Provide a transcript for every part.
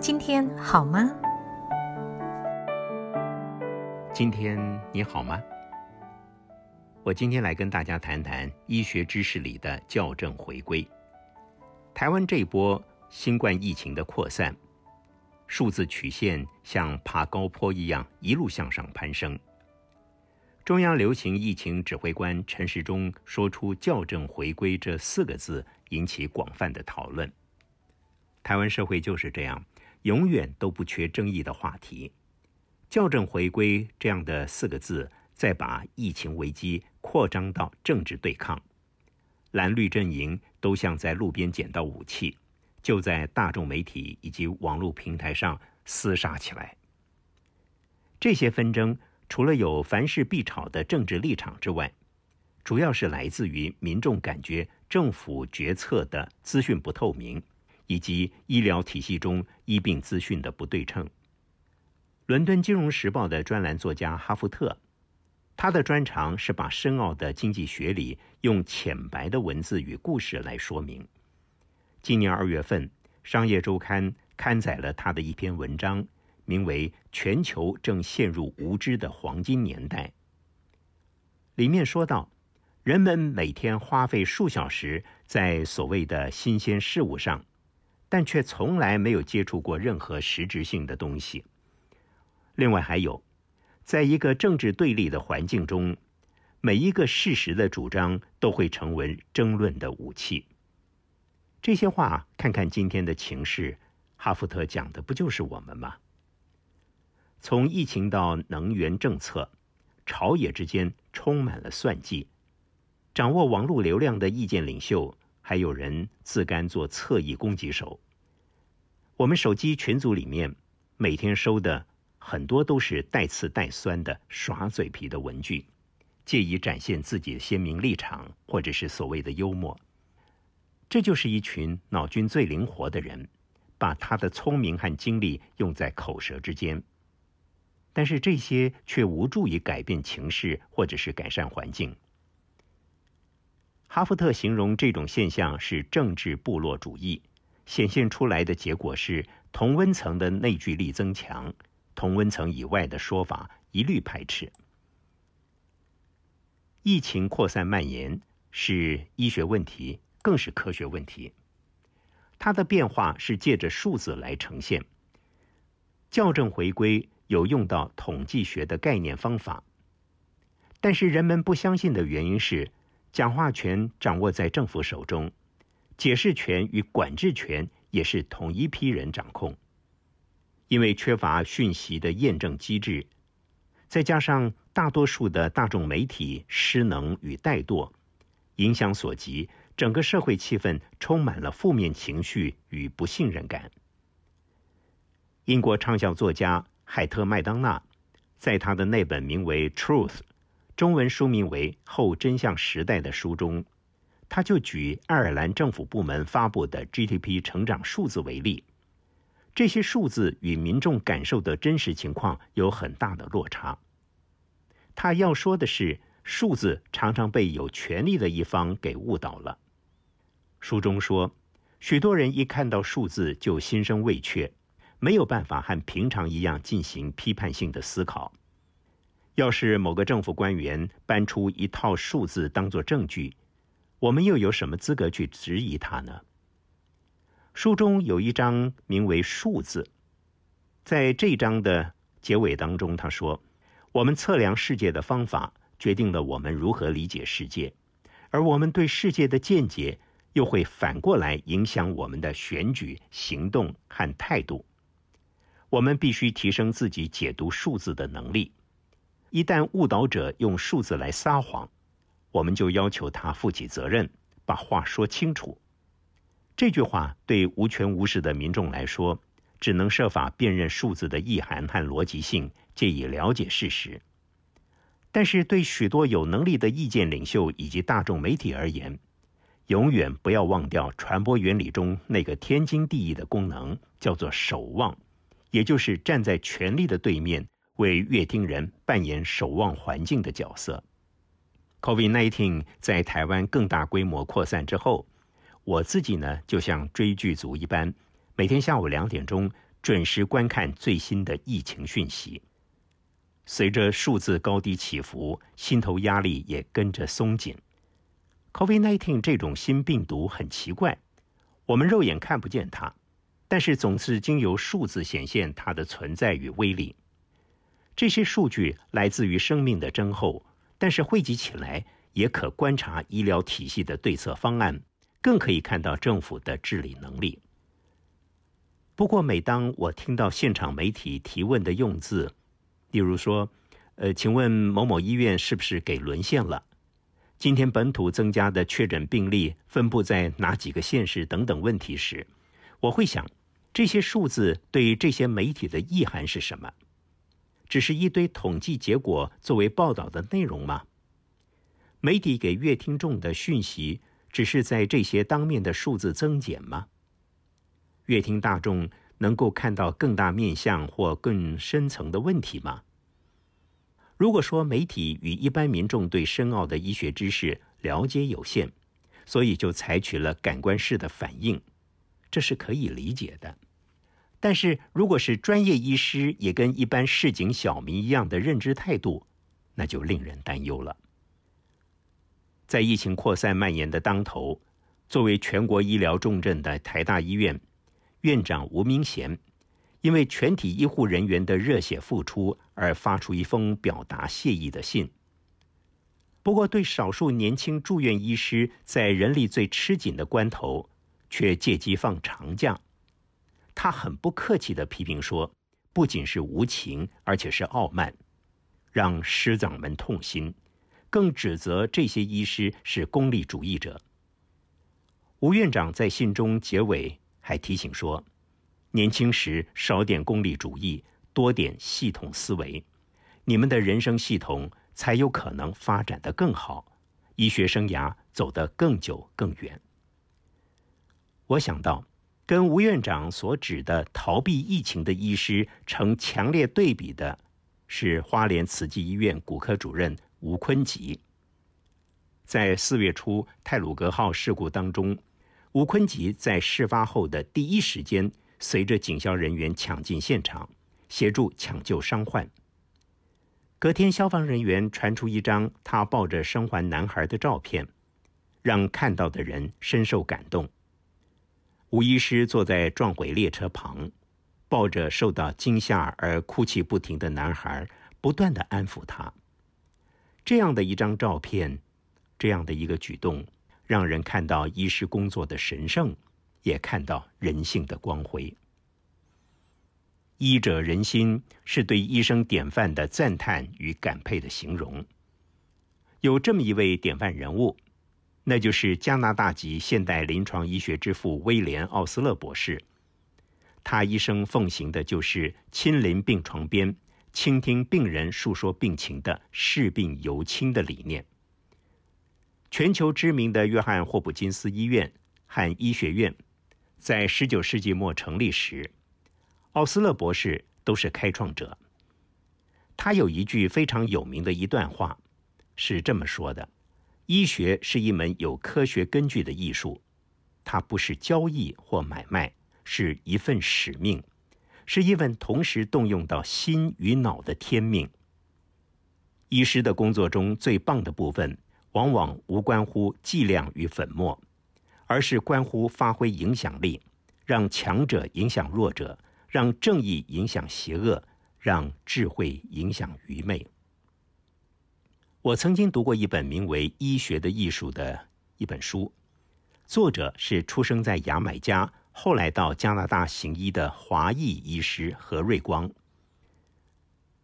今天好吗？今天你好吗？我今天来跟大家谈谈医学知识里的校正回归。台湾这一波新冠疫情的扩散，数字曲线像爬高坡一样一路向上攀升。中央流行疫情指挥官陈时中说出“校正回归”这四个字，引起广泛的讨论。台湾社会就是这样，永远都不缺争议的话题。校正回归这样的四个字，再把疫情危机扩张到政治对抗，蓝绿阵营都像在路边捡到武器，就在大众媒体以及网络平台上厮杀起来。这些纷争。除了有凡事必吵的政治立场之外，主要是来自于民众感觉政府决策的资讯不透明，以及医疗体系中医病资讯的不对称。伦敦金融时报的专栏作家哈夫特，他的专长是把深奥的经济学理用浅白的文字与故事来说明。今年二月份，《商业周刊》刊载了他的一篇文章。名为《全球正陷入无知的黄金年代》。里面说到，人们每天花费数小时在所谓的新鲜事物上，但却从来没有接触过任何实质性的东西。另外还有，在一个政治对立的环境中，每一个事实的主张都会成为争论的武器。这些话，看看今天的情势，哈福特讲的不就是我们吗？从疫情到能源政策，朝野之间充满了算计。掌握网络流量的意见领袖，还有人自甘做侧翼攻击手。我们手机群组里面，每天收的很多都是带刺带酸的耍嘴皮的文具，借以展现自己的鲜明立场，或者是所谓的幽默。这就是一群脑筋最灵活的人，把他的聪明和精力用在口舌之间。但是这些却无助于改变情势，或者是改善环境。哈夫特形容这种现象是政治部落主义，显现出来的结果是同温层的内聚力增强，同温层以外的说法一律排斥。疫情扩散蔓延是医学问题，更是科学问题。它的变化是借着数字来呈现，校正回归。有用到统计学的概念方法，但是人们不相信的原因是，讲话权掌握在政府手中，解释权与管制权也是同一批人掌控。因为缺乏讯息的验证机制，再加上大多数的大众媒体失能与怠惰，影响所及，整个社会气氛充满了负面情绪与不信任感。英国畅销作家。海特·麦当娜在他的那本名为《Truth》（中文书名为《后真相时代》）的书中，他就举爱尔兰政府部门发布的 GDP 成长数字为例。这些数字与民众感受的真实情况有很大的落差。他要说的是，数字常常被有权力的一方给误导了。书中说，许多人一看到数字就心生畏怯。没有办法和平常一样进行批判性的思考。要是某个政府官员搬出一套数字当作证据，我们又有什么资格去质疑他呢？书中有一章名为“数字”，在这章的结尾当中，他说：“我们测量世界的方法决定了我们如何理解世界，而我们对世界的见解又会反过来影响我们的选举、行动和态度。”我们必须提升自己解读数字的能力。一旦误导者用数字来撒谎，我们就要求他负起责任，把话说清楚。这句话对无权无势的民众来说，只能设法辨认数字的意涵和逻辑性，借以了解事实。但是，对许多有能力的意见领袖以及大众媒体而言，永远不要忘掉传播原理中那个天经地义的功能，叫做守望。也就是站在权力的对面，为乐听人扮演守望环境的角色。COVID-19 在台湾更大规模扩散之后，我自己呢，就像追剧族一般，每天下午两点钟准时观看最新的疫情讯息。随着数字高低起伏，心头压力也跟着松紧。COVID-19 这种新病毒很奇怪，我们肉眼看不见它，但是总是经由数字显现它的存在与威力。这些数据来自于生命的增厚，但是汇集起来也可观察医疗体系的对策方案，更可以看到政府的治理能力。不过，每当我听到现场媒体提问的用字，例如说，呃，请问某某医院是不是给沦陷了？今天本土增加的确诊病例分布在哪几个县市？等等问题时，我会想，这些数字对于这些媒体的意涵是什么？只是一堆统计结果作为报道的内容吗？媒体给乐听众的讯息，只是在这些当面的数字增减吗？乐听大众。能够看到更大面向或更深层的问题吗？如果说媒体与一般民众对深奥的医学知识了解有限，所以就采取了感官式的反应，这是可以理解的。但是，如果是专业医师也跟一般市井小民一样的认知态度，那就令人担忧了。在疫情扩散蔓延的当头，作为全国医疗重镇的台大医院。院长吴明贤因为全体医护人员的热血付出而发出一封表达谢意的信。不过，对少数年轻住院医师在人力最吃紧的关头，却借机放长假，他很不客气的批评说：“不仅是无情，而且是傲慢，让师长们痛心，更指责这些医师是功利主义者。”吴院长在信中结尾。还提醒说，年轻时少点功利主义，多点系统思维，你们的人生系统才有可能发展的更好，医学生涯走得更久更远。我想到，跟吴院长所指的逃避疫情的医师成强烈对比的，是花莲慈济医院骨科主任吴坤吉。在四月初泰鲁格号事故当中。吴坤吉在事发后的第一时间，随着警消人员抢进现场，协助抢救伤患。隔天，消防人员传出一张他抱着生还男孩的照片，让看到的人深受感动。吴医师坐在撞毁列车旁，抱着受到惊吓而哭泣不停的男孩，不断的安抚他。这样的一张照片，这样的一个举动。让人看到医师工作的神圣，也看到人性的光辉。医者仁心是对医生典范的赞叹与感佩的形容。有这么一位典范人物，那就是加拿大籍现代临床医学之父威廉·奥斯勒博士。他一生奉行的就是亲临病床边，倾听病人述说病情的视病由亲的理念。全球知名的约翰霍普金斯医院和医学院，在十九世纪末成立时，奥斯勒博士都是开创者。他有一句非常有名的一段话，是这么说的：“医学是一门有科学根据的艺术，它不是交易或买卖，是一份使命，是一份同时动用到心与脑的天命。医师的工作中最棒的部分。”往往无关乎剂量与粉末，而是关乎发挥影响力，让强者影响弱者，让正义影响邪恶，让智慧影响愚昧。我曾经读过一本名为《医学的艺术》的一本书，作者是出生在牙买加，后来到加拿大行医的华裔医师何瑞光。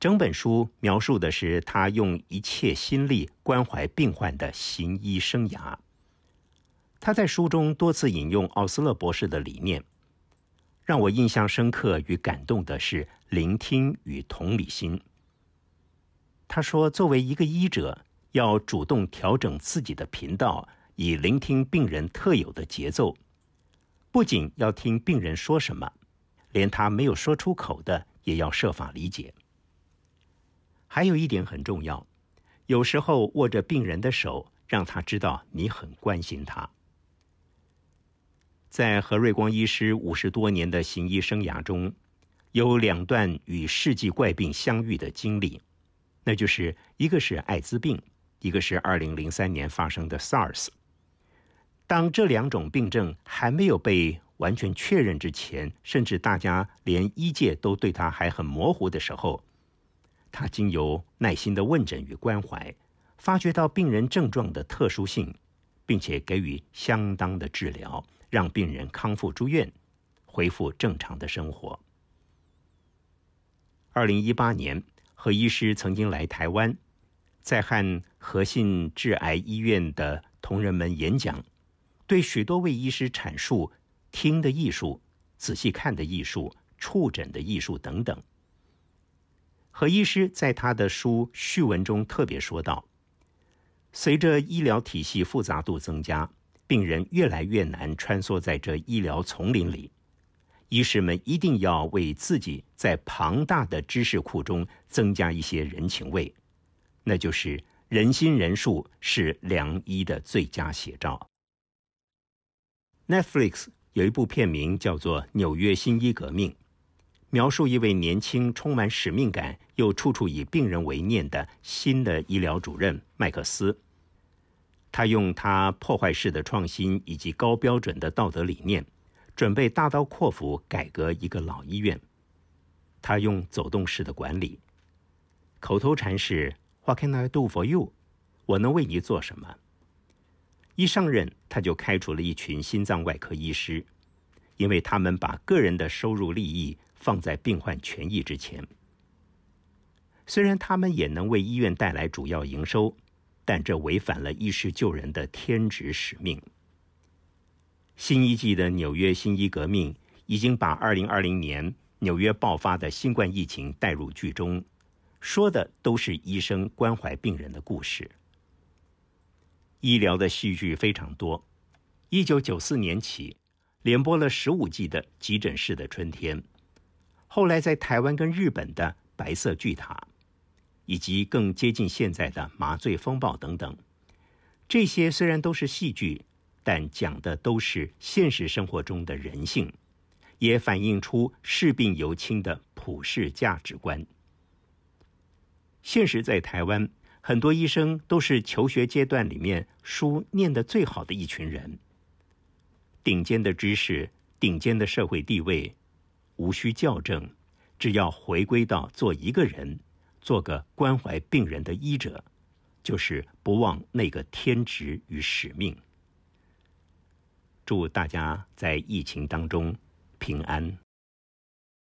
整本书描述的是他用一切心力关怀病患的行医生涯。他在书中多次引用奥斯勒博士的理念，让我印象深刻与感动的是聆听与同理心。他说：“作为一个医者，要主动调整自己的频道，以聆听病人特有的节奏。不仅要听病人说什么，连他没有说出口的，也要设法理解。”还有一点很重要，有时候握着病人的手，让他知道你很关心他。在何瑞光医师五十多年的行医生涯中，有两段与世纪怪病相遇的经历，那就是一个是艾滋病，一个是二零零三年发生的 SARS。当这两种病症还没有被完全确认之前，甚至大家连医界都对他还很模糊的时候，他经由耐心的问诊与关怀，发觉到病人症状的特殊性，并且给予相当的治疗，让病人康复住院，恢复正常的生活。二零一八年，何医师曾经来台湾，在和和信致癌医院的同仁们演讲。对许多位医师阐述听的艺术、仔细看的艺术、触诊的艺术等等。何医师在他的书序文中特别说道：“随着医疗体系复杂度增加，病人越来越难穿梭在这医疗丛林里。医师们一定要为自己在庞大的知识库中增加一些人情味，那就是人心人术是良医的最佳写照。” Netflix 有一部片名叫做《纽约新医革命》，描述一位年轻、充满使命感又处处以病人为念的新的医疗主任麦克斯。他用他破坏式的创新以及高标准的道德理念，准备大刀阔斧改革一个老医院。他用走动式的管理，口头禅是 “What can I do for you？” 我能为你做什么？一上任，他就开除了一群心脏外科医师，因为他们把个人的收入利益放在病患权益之前。虽然他们也能为医院带来主要营收，但这违反了医师救人的天职使命。新一季的纽约新医革命已经把二零二零年纽约爆发的新冠疫情带入剧中，说的都是医生关怀病人的故事。医疗的戏剧非常多。一九九四年起，连播了十五季的《急诊室的春天》，后来在台湾跟日本的《白色巨塔》，以及更接近现在的《麻醉风暴》等等。这些虽然都是戏剧，但讲的都是现实生活中的人性，也反映出视病由亲的普世价值观。现实在台湾。很多医生都是求学阶段里面书念的最好的一群人，顶尖的知识、顶尖的社会地位，无需校正，只要回归到做一个人，做个关怀病人的医者，就是不忘那个天职与使命。祝大家在疫情当中平安。